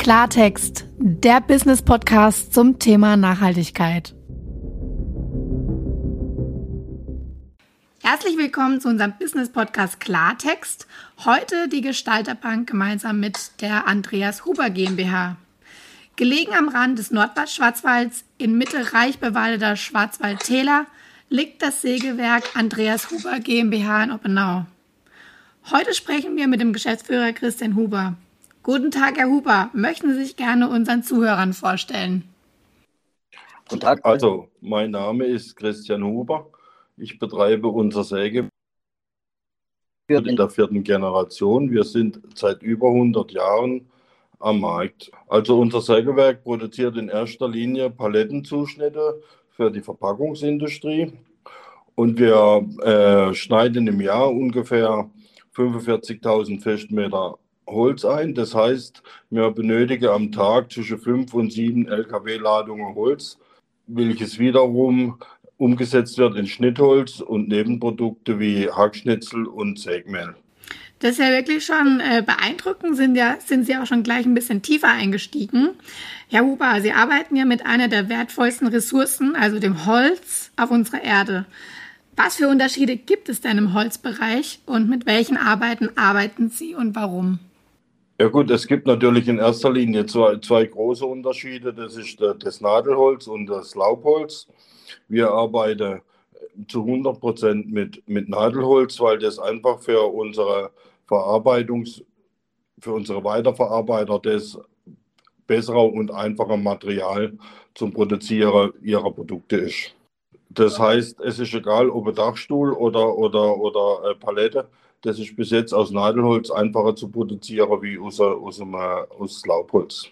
Klartext, der Business-Podcast zum Thema Nachhaltigkeit. Herzlich willkommen zu unserem Business-Podcast Klartext. Heute die Gestalterbank gemeinsam mit der Andreas Huber GmbH. Gelegen am Rand des Nordwestschwarzwalds in Mitte reich bewaldeter Schwarzwaldtäler liegt das Sägewerk Andreas Huber GmbH in Oppenau. Heute sprechen wir mit dem Geschäftsführer Christian Huber. Guten Tag, Herr Huber. Möchten Sie sich gerne unseren Zuhörern vorstellen? Guten Tag. Also, mein Name ist Christian Huber. Ich betreibe unser Sägewerk in der vierten Generation. Wir sind seit über 100 Jahren am Markt. Also unser Sägewerk produziert in erster Linie Palettenzuschnitte für die Verpackungsindustrie und wir äh, schneiden im Jahr ungefähr 45.000 Festmeter Holz ein. Das heißt, wir benötigen am Tag zwischen fünf und sieben Lkw-Ladungen Holz, welches wiederum umgesetzt wird in Schnittholz und Nebenprodukte wie Hackschnitzel und Sägmehl. Das ist ja wirklich schon äh, beeindruckend, sind, ja, sind Sie auch schon gleich ein bisschen tiefer eingestiegen. Herr Huber, Sie arbeiten ja mit einer der wertvollsten Ressourcen, also dem Holz, auf unserer Erde. Was für Unterschiede gibt es denn im Holzbereich und mit welchen Arbeiten arbeiten Sie und warum? Ja gut, es gibt natürlich in erster Linie zwei, zwei große Unterschiede. Das ist das Nadelholz und das Laubholz. Wir arbeiten zu 100 Prozent mit, mit Nadelholz, weil das einfach für unsere Verarbeitungs, für unsere Weiterverarbeiter das bessere und einfache Material zum Produzieren ihrer Produkte ist. Das heißt, es ist egal, ob ein Dachstuhl oder, oder, oder Palette, das ist bis jetzt aus Nadelholz einfacher zu produzieren wie aus, aus, aus Laubholz.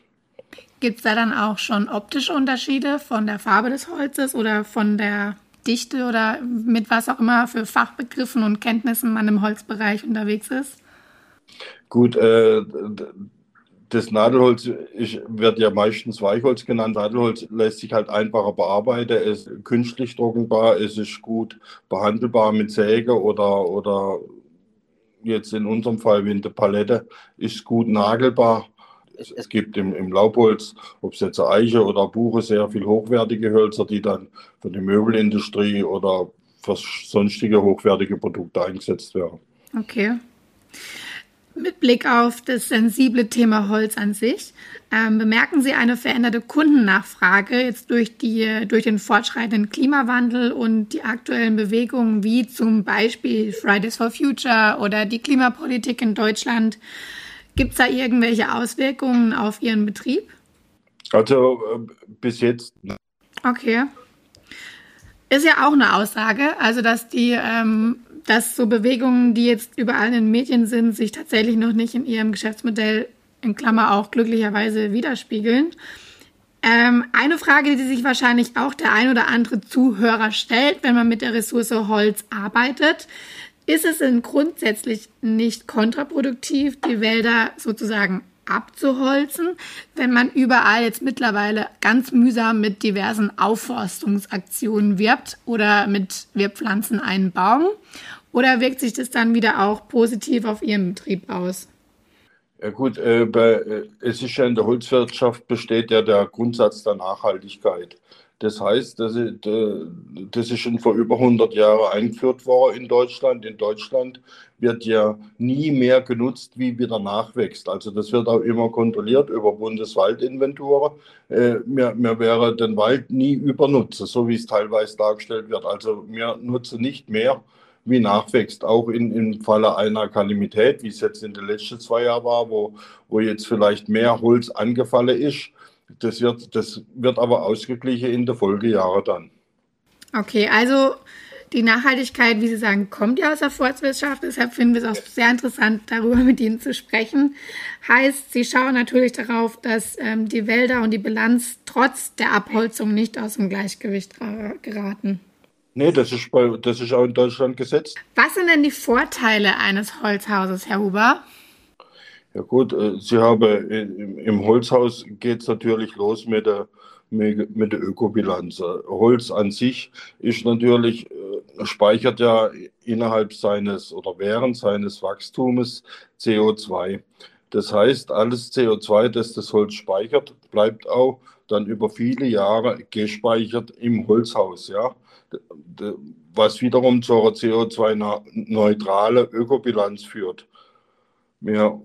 Gibt es da dann auch schon optische Unterschiede von der Farbe des Holzes oder von der Dichte oder mit was auch immer für Fachbegriffen und Kenntnissen man im Holzbereich unterwegs ist? Gut, äh, das Nadelholz ist, wird ja meistens Weichholz genannt. Nadelholz lässt sich halt einfacher bearbeiten, es ist künstlich trockenbar, es ist gut behandelbar mit Säge oder, oder jetzt in unserem Fall wie in der Palette, ist gut nagelbar. Es, es gibt im, im Laubholz, ob es jetzt Eiche oder Buche, sehr viel hochwertige Hölzer, die dann für die Möbelindustrie oder für sonstige hochwertige Produkte eingesetzt werden. Okay mit Blick auf das sensible Thema Holz an sich, ähm, bemerken Sie eine veränderte Kundennachfrage jetzt durch, die, durch den fortschreitenden Klimawandel und die aktuellen Bewegungen wie zum Beispiel Fridays for Future oder die Klimapolitik in Deutschland? Gibt es da irgendwelche Auswirkungen auf Ihren Betrieb? Also äh, bis jetzt. Okay. Ist ja auch eine Aussage, also dass die ähm, dass so Bewegungen, die jetzt überall in den Medien sind, sich tatsächlich noch nicht in ihrem Geschäftsmodell in Klammer auch glücklicherweise widerspiegeln. Ähm, eine Frage, die sich wahrscheinlich auch der ein oder andere Zuhörer stellt, wenn man mit der Ressource Holz arbeitet, ist es denn grundsätzlich nicht kontraproduktiv, die Wälder sozusagen abzuholzen, wenn man überall jetzt mittlerweile ganz mühsam mit diversen Aufforstungsaktionen wirbt oder mit wir pflanzen einen Baum oder wirkt sich das dann wieder auch positiv auf Ihren Betrieb aus? Ja gut, äh, bei, äh, es ist ja in der Holzwirtschaft besteht ja der Grundsatz der Nachhaltigkeit. Das heißt, das ist, das ist schon vor über 100 Jahren eingeführt worden in Deutschland. In Deutschland wird ja nie mehr genutzt, wie wieder nachwächst. Also das wird auch immer kontrolliert über Bundeswaldinventuren. Äh, wir, wir werden den Wald nie übernutzen, so wie es teilweise dargestellt wird. Also wir nutzen nicht mehr wie nachwächst, auch in, im Falle einer Kalamität, wie es jetzt in den letzten zwei Jahren war, wo, wo jetzt vielleicht mehr Holz angefallen ist. Das wird, das wird aber ausgeglichen in der Folgejahre dann. Okay, also die Nachhaltigkeit, wie Sie sagen, kommt ja aus der Forstwirtschaft. Deshalb finden wir es auch sehr interessant, darüber mit Ihnen zu sprechen. Heißt, Sie schauen natürlich darauf, dass ähm, die Wälder und die Bilanz trotz der Abholzung nicht aus dem Gleichgewicht geraten. Nee, das ist, bei, das ist auch in Deutschland gesetzt. Was sind denn die Vorteile eines Holzhauses, Herr Huber? Ja gut, äh, Sie haben im Holzhaus geht es natürlich los mit der, mit der Ökobilanz. Holz an sich ist natürlich, äh, speichert ja innerhalb seines oder während seines Wachstums CO2. Das heißt, alles CO2, das das Holz speichert, bleibt auch dann über viele Jahre gespeichert im Holzhaus. Ja? Was wiederum zu einer CO2-neutrale Ökobilanz führt. Ja,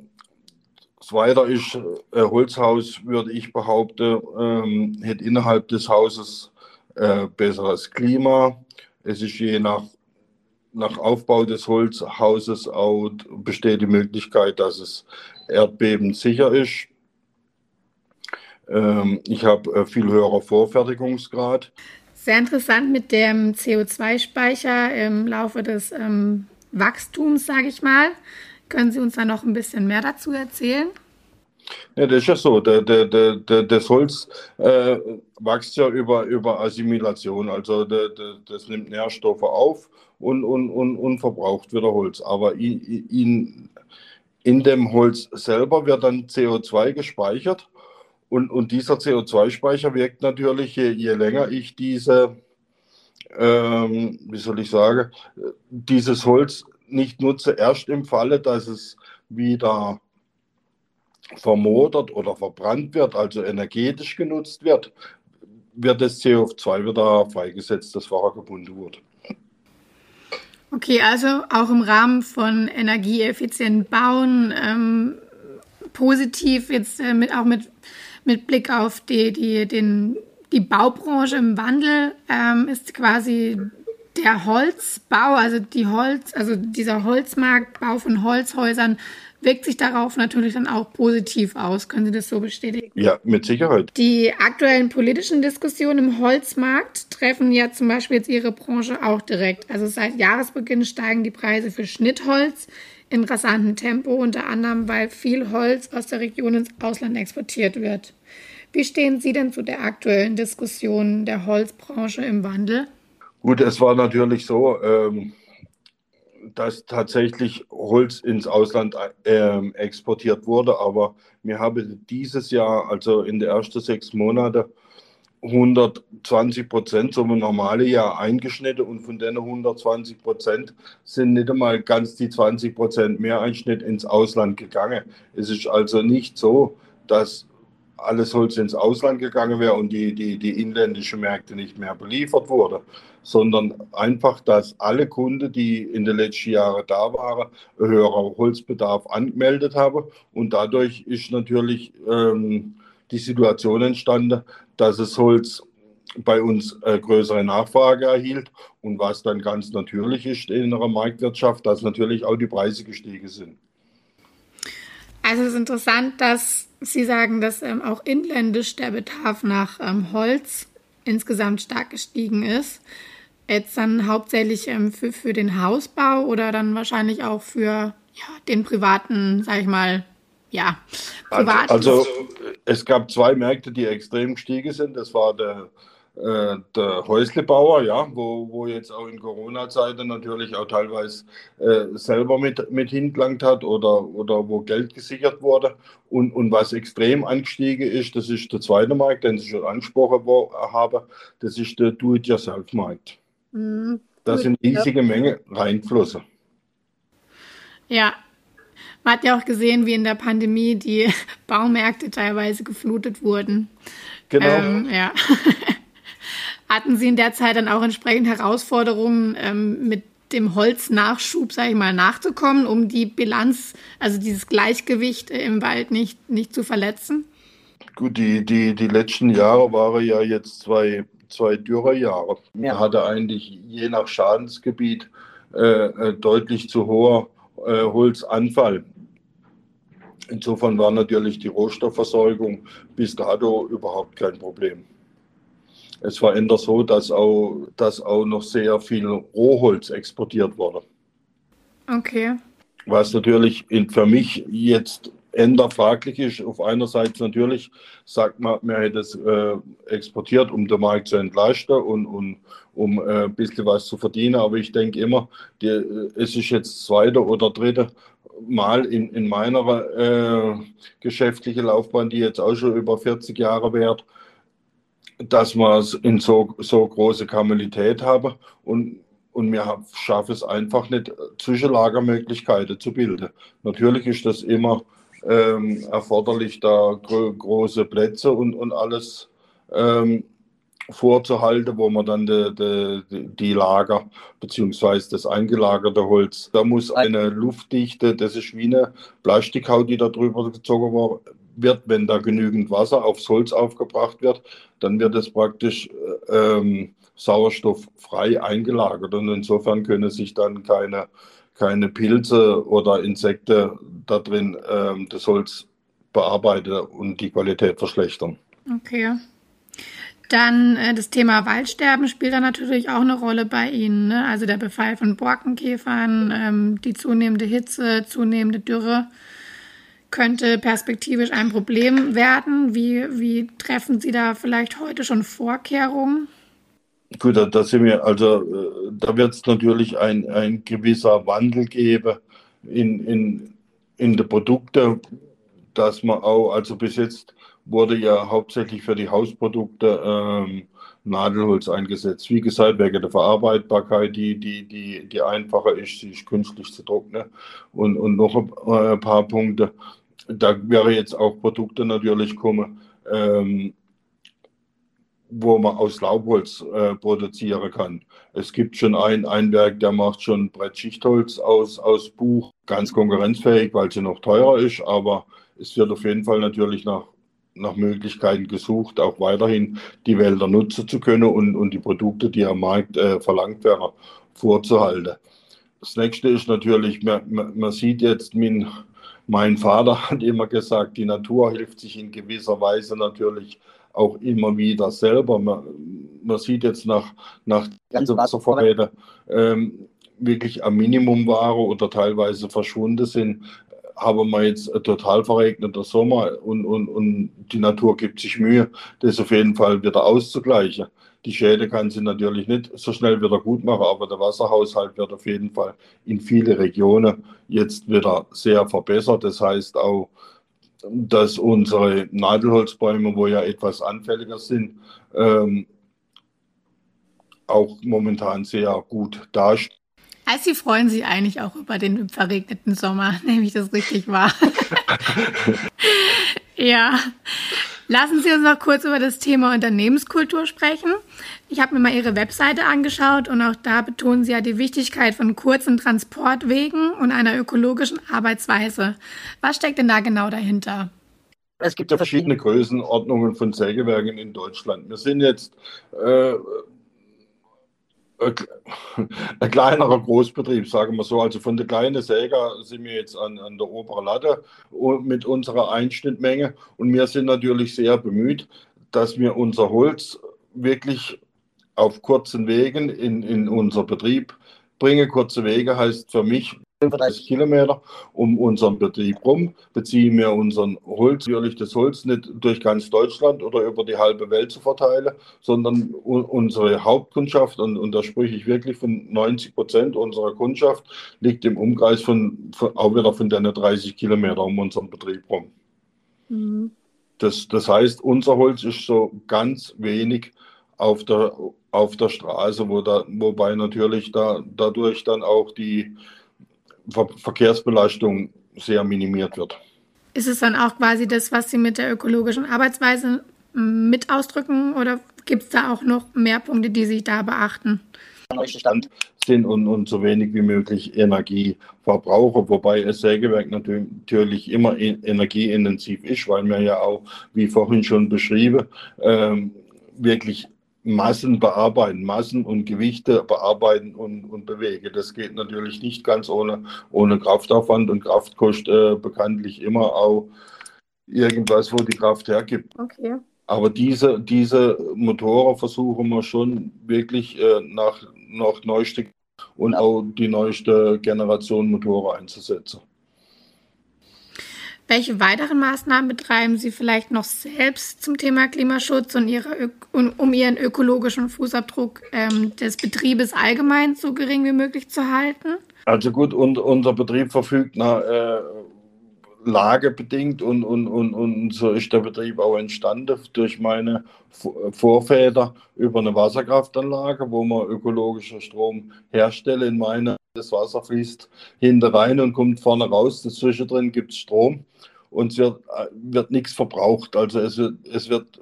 das Weiter ist, äh, Holzhaus, würde ich behaupten, ähm, hat innerhalb des Hauses äh, besseres Klima. Es ist je nach, nach Aufbau des Holzhauses auch besteht die Möglichkeit, dass es erdbebensicher ist. Ähm, ich habe äh, viel höherer Vorfertigungsgrad. Sehr interessant mit dem CO2-Speicher im Laufe des ähm, Wachstums, sage ich mal. Können Sie uns da noch ein bisschen mehr dazu erzählen? Ja, das ist ja so. Der, der, der, das Holz äh, wächst ja über, über Assimilation. Also das nimmt Nährstoffe auf und, und, und, und verbraucht wieder Holz. Aber in, in, in dem Holz selber wird dann CO2 gespeichert. Und, und dieser CO2-Speicher wirkt natürlich, je, je länger ich diese, ähm, wie soll ich sagen, dieses Holz nicht nutze, erst im Falle, dass es wieder vermodert oder verbrannt wird, also energetisch genutzt wird, wird das CO2 wieder freigesetzt, das vorher gebunden wurde. Okay, also auch im Rahmen von energieeffizient bauen, ähm, positiv jetzt äh, mit, auch mit, mit Blick auf die, die, den, die Baubranche im Wandel ähm, ist quasi der Holzbau, also die Holz, also dieser Holzmarkt, Bau von Holzhäusern wirkt sich darauf natürlich dann auch positiv aus. Können Sie das so bestätigen? Ja, mit Sicherheit. Die aktuellen politischen Diskussionen im Holzmarkt treffen ja zum Beispiel jetzt Ihre Branche auch direkt. Also seit Jahresbeginn steigen die Preise für Schnittholz in rasantem Tempo, unter anderem weil viel Holz aus der Region ins Ausland exportiert wird. Wie stehen Sie denn zu der aktuellen Diskussion der Holzbranche im Wandel? Gut, es war natürlich so, ähm, dass tatsächlich Holz ins Ausland äh, exportiert wurde, aber wir haben dieses Jahr, also in den ersten sechs Monaten, 120 Prozent so ein normales Jahr eingeschnitten und von den 120 Prozent sind nicht einmal ganz die 20 Prozent mehr Einschnitt ins Ausland gegangen. Es ist also nicht so, dass alles Holz ins Ausland gegangen wäre und die, die, die inländischen Märkte nicht mehr beliefert wurde, sondern einfach, dass alle Kunden, die in den letzten Jahren da waren, höherer Holzbedarf angemeldet haben und dadurch ist natürlich ähm, die Situation entstanden, dass das Holz bei uns äh, größere Nachfrage erhielt und was dann ganz natürlich ist in einer Marktwirtschaft, dass natürlich auch die Preise gestiegen sind. Also es ist interessant, dass Sie sagen, dass ähm, auch inländisch der Bedarf nach ähm, Holz insgesamt stark gestiegen ist. Jetzt dann hauptsächlich ähm, für, für den Hausbau oder dann wahrscheinlich auch für ja, den privaten, sag ich mal, ja, privaten. Also, also es gab zwei Märkte, die extrem gestiegen sind. Das war der äh, der Häuslebauer, ja, wo, wo jetzt auch in Corona-Zeiten natürlich auch teilweise äh, selber mit, mit hingelangt hat oder, oder wo Geld gesichert wurde. Und, und was extrem angestiegen ist, das ist der zweite Markt, den ich schon angesprochen habe, das ist der Do-it-yourself-Markt. Mhm. Da sind riesige ja. Mengen reinflossen. Ja, man hat ja auch gesehen, wie in der Pandemie die Baumärkte teilweise geflutet wurden. Genau. Ähm, ja. Hatten Sie in der Zeit dann auch entsprechend Herausforderungen ähm, mit dem Holznachschub, sage ich mal, nachzukommen, um die Bilanz, also dieses Gleichgewicht im Wald nicht, nicht zu verletzen? Gut, die, die, die letzten Jahre waren ja jetzt zwei, zwei Dürrejahre. Ja. hatte eigentlich je nach Schadensgebiet äh, äh, deutlich zu hoher äh, Holzanfall. Insofern war natürlich die Rohstoffversorgung bis dato überhaupt kein Problem. Es war eher so, dass auch, dass auch noch sehr viel Rohholz exportiert wurde. Okay. Was natürlich für mich jetzt eher fraglich ist. Auf einer Seite natürlich sagt man, man hätte es äh, exportiert, um den Markt zu entlasten und, und um äh, ein bisschen was zu verdienen. Aber ich denke immer, die, es ist jetzt das zweite oder dritte Mal in, in meiner äh, geschäftlichen Laufbahn, die jetzt auch schon über 40 Jahre währt, dass wir in so, so große Kamelität haben und, und wir schaffen es einfach nicht, Zwischenlagermöglichkeiten zu bilden. Natürlich ist das immer ähm, erforderlich, da gro große Plätze und, und alles ähm, vorzuhalten, wo man dann die, die, die Lager beziehungsweise das eingelagerte Holz, da muss eine Luftdichte, das ist wie eine Plastikhaut, die da drüber gezogen wird, wenn da genügend Wasser aufs Holz aufgebracht wird, dann wird es praktisch äh, ähm, sauerstofffrei eingelagert und insofern können sich dann keine, keine Pilze oder Insekten da drin ähm, das Holz bearbeiten und die Qualität verschlechtern. Okay. Dann äh, das Thema Waldsterben spielt da natürlich auch eine Rolle bei Ihnen. Ne? Also der Befall von Borkenkäfern, ähm, die zunehmende Hitze, zunehmende Dürre könnte perspektivisch ein Problem werden. Wie, wie treffen Sie da vielleicht heute schon Vorkehrungen? Gut, da, da sind wir, also äh, da wird es natürlich ein, ein gewisser Wandel geben in, in, in die Produkte, dass man auch, also bis jetzt wurde ja hauptsächlich für die Hausprodukte ähm, Nadelholz eingesetzt. Wie gesagt, wegen der Verarbeitbarkeit, die, die, die, die einfacher ist, sich künstlich zu trocknen. Und, und noch ein paar Punkte. Da wäre jetzt auch Produkte natürlich kommen, ähm, wo man aus Laubholz äh, produzieren kann. Es gibt schon ein, ein Werk, der macht schon Brettschichtholz aus, aus Buch, ganz konkurrenzfähig, weil sie noch teurer ist, aber es wird auf jeden Fall natürlich nach nach Möglichkeiten gesucht, auch weiterhin die Wälder nutzen zu können und, und die Produkte, die am Markt äh, verlangt werden, vorzuhalten. Das nächste ist natürlich, man, man, sieht jetzt, mein, mein Vater hat immer gesagt, die Natur hilft sich in gewisser Weise natürlich auch immer wieder selber. Man, man sieht jetzt nach, nach diesen Wasservorräten ähm, wirklich am Minimum waren oder teilweise verschwunden sind haben wir jetzt ein total verregneter Sommer und, und, und die Natur gibt sich Mühe, das auf jeden Fall wieder auszugleichen. Die Schäde kann sie natürlich nicht so schnell wieder gut machen, aber der Wasserhaushalt wird auf jeden Fall in viele Regionen jetzt wieder sehr verbessert. Das heißt auch, dass unsere Nadelholzbäume, wo ja etwas anfälliger sind, ähm, auch momentan sehr gut dastehen. Also Sie freuen sich eigentlich auch über den verregneten Sommer, nehme ich das richtig wahr. ja. Lassen Sie uns noch kurz über das Thema Unternehmenskultur sprechen. Ich habe mir mal Ihre Webseite angeschaut und auch da betonen Sie ja die Wichtigkeit von kurzen Transportwegen und einer ökologischen Arbeitsweise. Was steckt denn da genau dahinter? Es gibt ja verschiedene Größenordnungen von Sägewerken in Deutschland. Wir sind jetzt äh, ein kleinerer Großbetrieb, sagen wir so. Also von der kleinen Säger sind wir jetzt an, an der oberen Latte mit unserer Einschnittmenge. Und wir sind natürlich sehr bemüht, dass wir unser Holz wirklich auf kurzen Wegen in, in unser Betrieb bringen. Kurze Wege heißt für mich 35 Kilometer um unseren Betrieb rum, beziehen wir unseren Holz, natürlich das Holz nicht durch ganz Deutschland oder über die halbe Welt zu verteilen, sondern unsere Hauptkundschaft, und, und da spreche ich wirklich von 90 Prozent unserer Kundschaft, liegt im Umkreis von, von auch wieder von den 30 Kilometer um unseren Betrieb rum. Mhm. Das, das heißt, unser Holz ist so ganz wenig auf der, auf der Straße, wo da, wobei natürlich da, dadurch dann auch die, Ver Verkehrsbelastung sehr minimiert wird. Ist es dann auch quasi das, was Sie mit der ökologischen Arbeitsweise mit ausdrücken oder gibt es da auch noch mehr Punkte, die Sie da beachten? Stand sind und, und so wenig wie möglich Energie verbrauchen, wobei ein Sägewerk natürlich immer energieintensiv ist, weil wir ja auch, wie vorhin schon beschrieben, ähm, wirklich Massen bearbeiten, Massen und Gewichte bearbeiten und, und bewegen. Das geht natürlich nicht ganz ohne, ohne Kraftaufwand und Kraft kostet äh, bekanntlich immer auch irgendwas, wo die Kraft hergibt. Okay. Aber diese, diese Motoren versuchen wir schon wirklich äh, nach, nach neueste und auch die neueste Generation Motoren einzusetzen. Welche weiteren Maßnahmen betreiben Sie vielleicht noch selbst zum Thema Klimaschutz und ihre, um Ihren ökologischen Fußabdruck ähm, des Betriebes allgemein so gering wie möglich zu halten? Also gut, und, unser Betrieb verfügt nach äh, lagebedingt und, und, und, und so ist der Betrieb auch entstanden durch meine Vorväter über eine Wasserkraftanlage, wo man ökologischen Strom herstelle in meine das Wasser fließt hinter rein und kommt vorne raus. Dazwischen drin gibt es Strom. und es wird, wird nichts verbraucht. Also es wird, es wird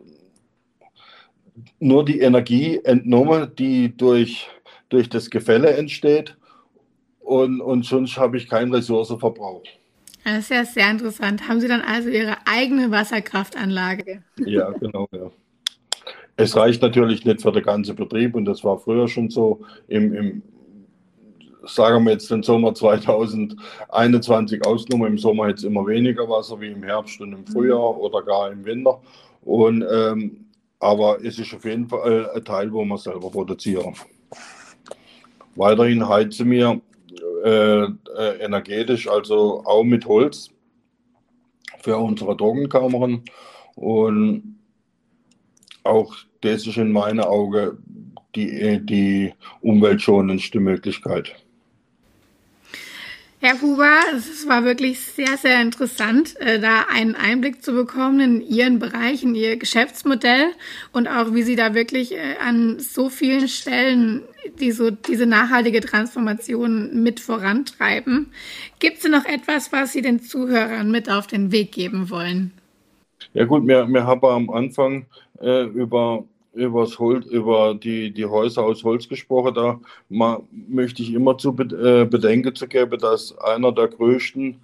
nur die Energie entnommen, die durch, durch das Gefälle entsteht und, und sonst habe ich keinen Ressourcenverbrauch. Das ist ja sehr interessant. Haben Sie dann also Ihre eigene Wasserkraftanlage? Ja, genau, ja. Es reicht natürlich nicht für den ganzen Betrieb und das war früher schon so. Im, im sagen wir jetzt den Sommer 2021 ausgenommen, im Sommer jetzt immer weniger Wasser wie im Herbst und im Frühjahr oder gar im Winter. Und, ähm, aber es ist auf jeden Fall ein Teil, wo wir selber produzieren. Weiterhin heizen wir äh, äh, energetisch, also auch mit Holz für unsere Trockenkammern. Und auch das ist in meinen Augen die, die umweltschonendste Möglichkeit. Herr Huber, es war wirklich sehr, sehr interessant, äh, da einen Einblick zu bekommen in Ihren Bereich, in Ihr Geschäftsmodell und auch, wie Sie da wirklich äh, an so vielen Stellen die so diese nachhaltige Transformation mit vorantreiben. Gibt es noch etwas, was Sie den Zuhörern mit auf den Weg geben wollen? Ja gut, wir, wir haben am Anfang äh, über übers Holz, über die, die Häuser aus Holz gesprochen. Da ma, möchte ich immer zu äh, bedenken zu geben, dass einer der größten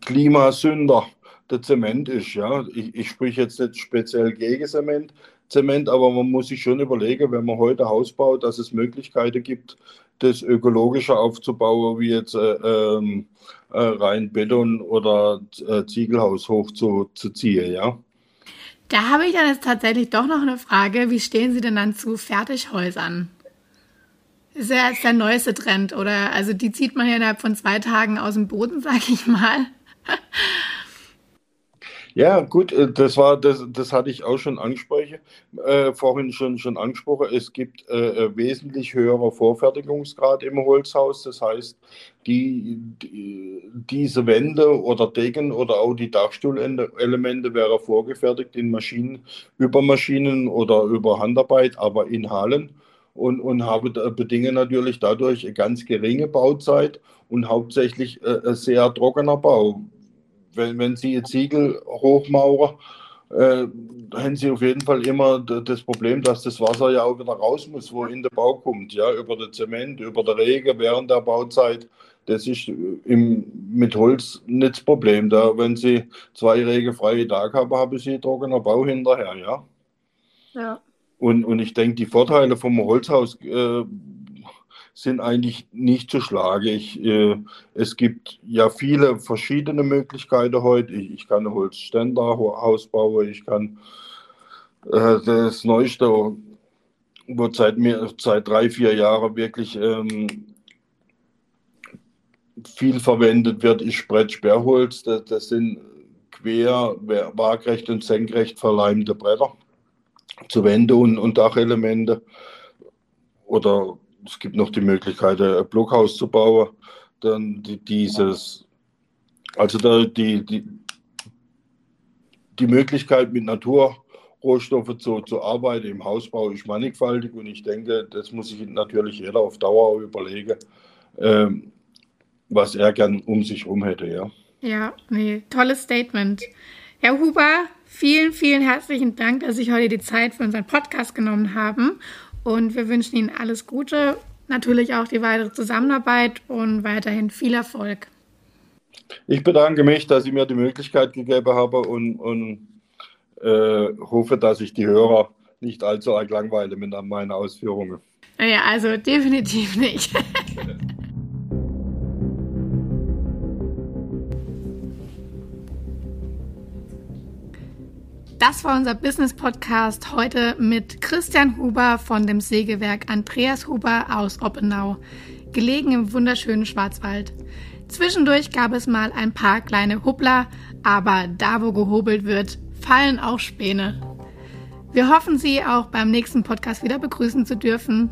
Klimasünder der Zement ist. Ja? Ich, ich spreche jetzt nicht speziell gegen Zement, Zement, aber man muss sich schon überlegen, wenn man heute Haus baut, dass es Möglichkeiten gibt, das ökologischer aufzubauen, wie jetzt äh, ähm, äh, rein Beton oder äh, Ziegelhaus hochzuziehen. Ja? Da habe ich dann jetzt tatsächlich doch noch eine Frage. Wie stehen Sie denn dann zu Fertighäusern? Ist ja jetzt der neueste Trend, oder? Also die zieht man ja innerhalb von zwei Tagen aus dem Boden, sag ich mal. Ja, gut, äh, das war das, das hatte ich auch schon angesprochen, äh, vorhin schon, schon angesprochen. Es gibt äh, äh, wesentlich höherer Vorfertigungsgrad im Holzhaus. Das heißt, die, die, diese Wände oder Decken oder auch die Dachstuhlelemente wären vorgefertigt in Maschinen, über Maschinen oder über Handarbeit, aber in Hallen und, und habe bedingen natürlich dadurch eine ganz geringe Bauzeit und hauptsächlich äh, sehr trockener Bau wenn, wenn Sie jetzt Ziegel hochmauern, äh, haben Sie auf jeden Fall immer das Problem, dass das Wasser ja auch wieder raus muss, wo in der Bau kommt, ja, über den Zement, über den Regen während der Bauzeit. Das ist im, mit Holz nicht das Problem. Da, wenn Sie zwei regenfreie Tage haben, haben Sie trockener Bau hinterher, ja. Ja. Und, und ich denke, die Vorteile vom Holzhaus äh, sind eigentlich nicht zu schlagen. Ich, äh, es gibt ja viele verschiedene Möglichkeiten heute. Ich, ich kann ein Holzständerhaus bauen, ich kann äh, das Neueste, wo seit, mir, seit drei, vier Jahren wirklich ähm, viel verwendet wird, ist Brettsperrholz. Das, das sind quer, waagrecht und senkrecht verleimte Bretter zu Wände und, und Dachelemente oder es gibt noch die Möglichkeit, ein Blockhaus zu bauen. Dann die, dieses, also da, die, die, die Möglichkeit mit Naturrohstoffen zu, zu arbeiten im Hausbau ist mannigfaltig und ich denke, das muss sich natürlich jeder auf Dauer überlegen, ähm, was er gern um sich herum hätte, ja. Ja, nee, tolles Statement. Herr Huber, vielen, vielen herzlichen Dank, dass Sie heute die Zeit für unseren Podcast genommen haben. Und wir wünschen Ihnen alles Gute, natürlich auch die weitere Zusammenarbeit und weiterhin viel Erfolg. Ich bedanke mich, dass Sie mir die Möglichkeit gegeben haben und, und äh, hoffe, dass ich die Hörer nicht allzu arg langweile mit meinen Ausführungen. Ja, also definitiv nicht. Das war unser Business Podcast heute mit Christian Huber von dem Sägewerk Andreas Huber aus Oppenau, gelegen im wunderschönen Schwarzwald. Zwischendurch gab es mal ein paar kleine Hubbler, aber da wo gehobelt wird, fallen auch Späne. Wir hoffen, Sie auch beim nächsten Podcast wieder begrüßen zu dürfen.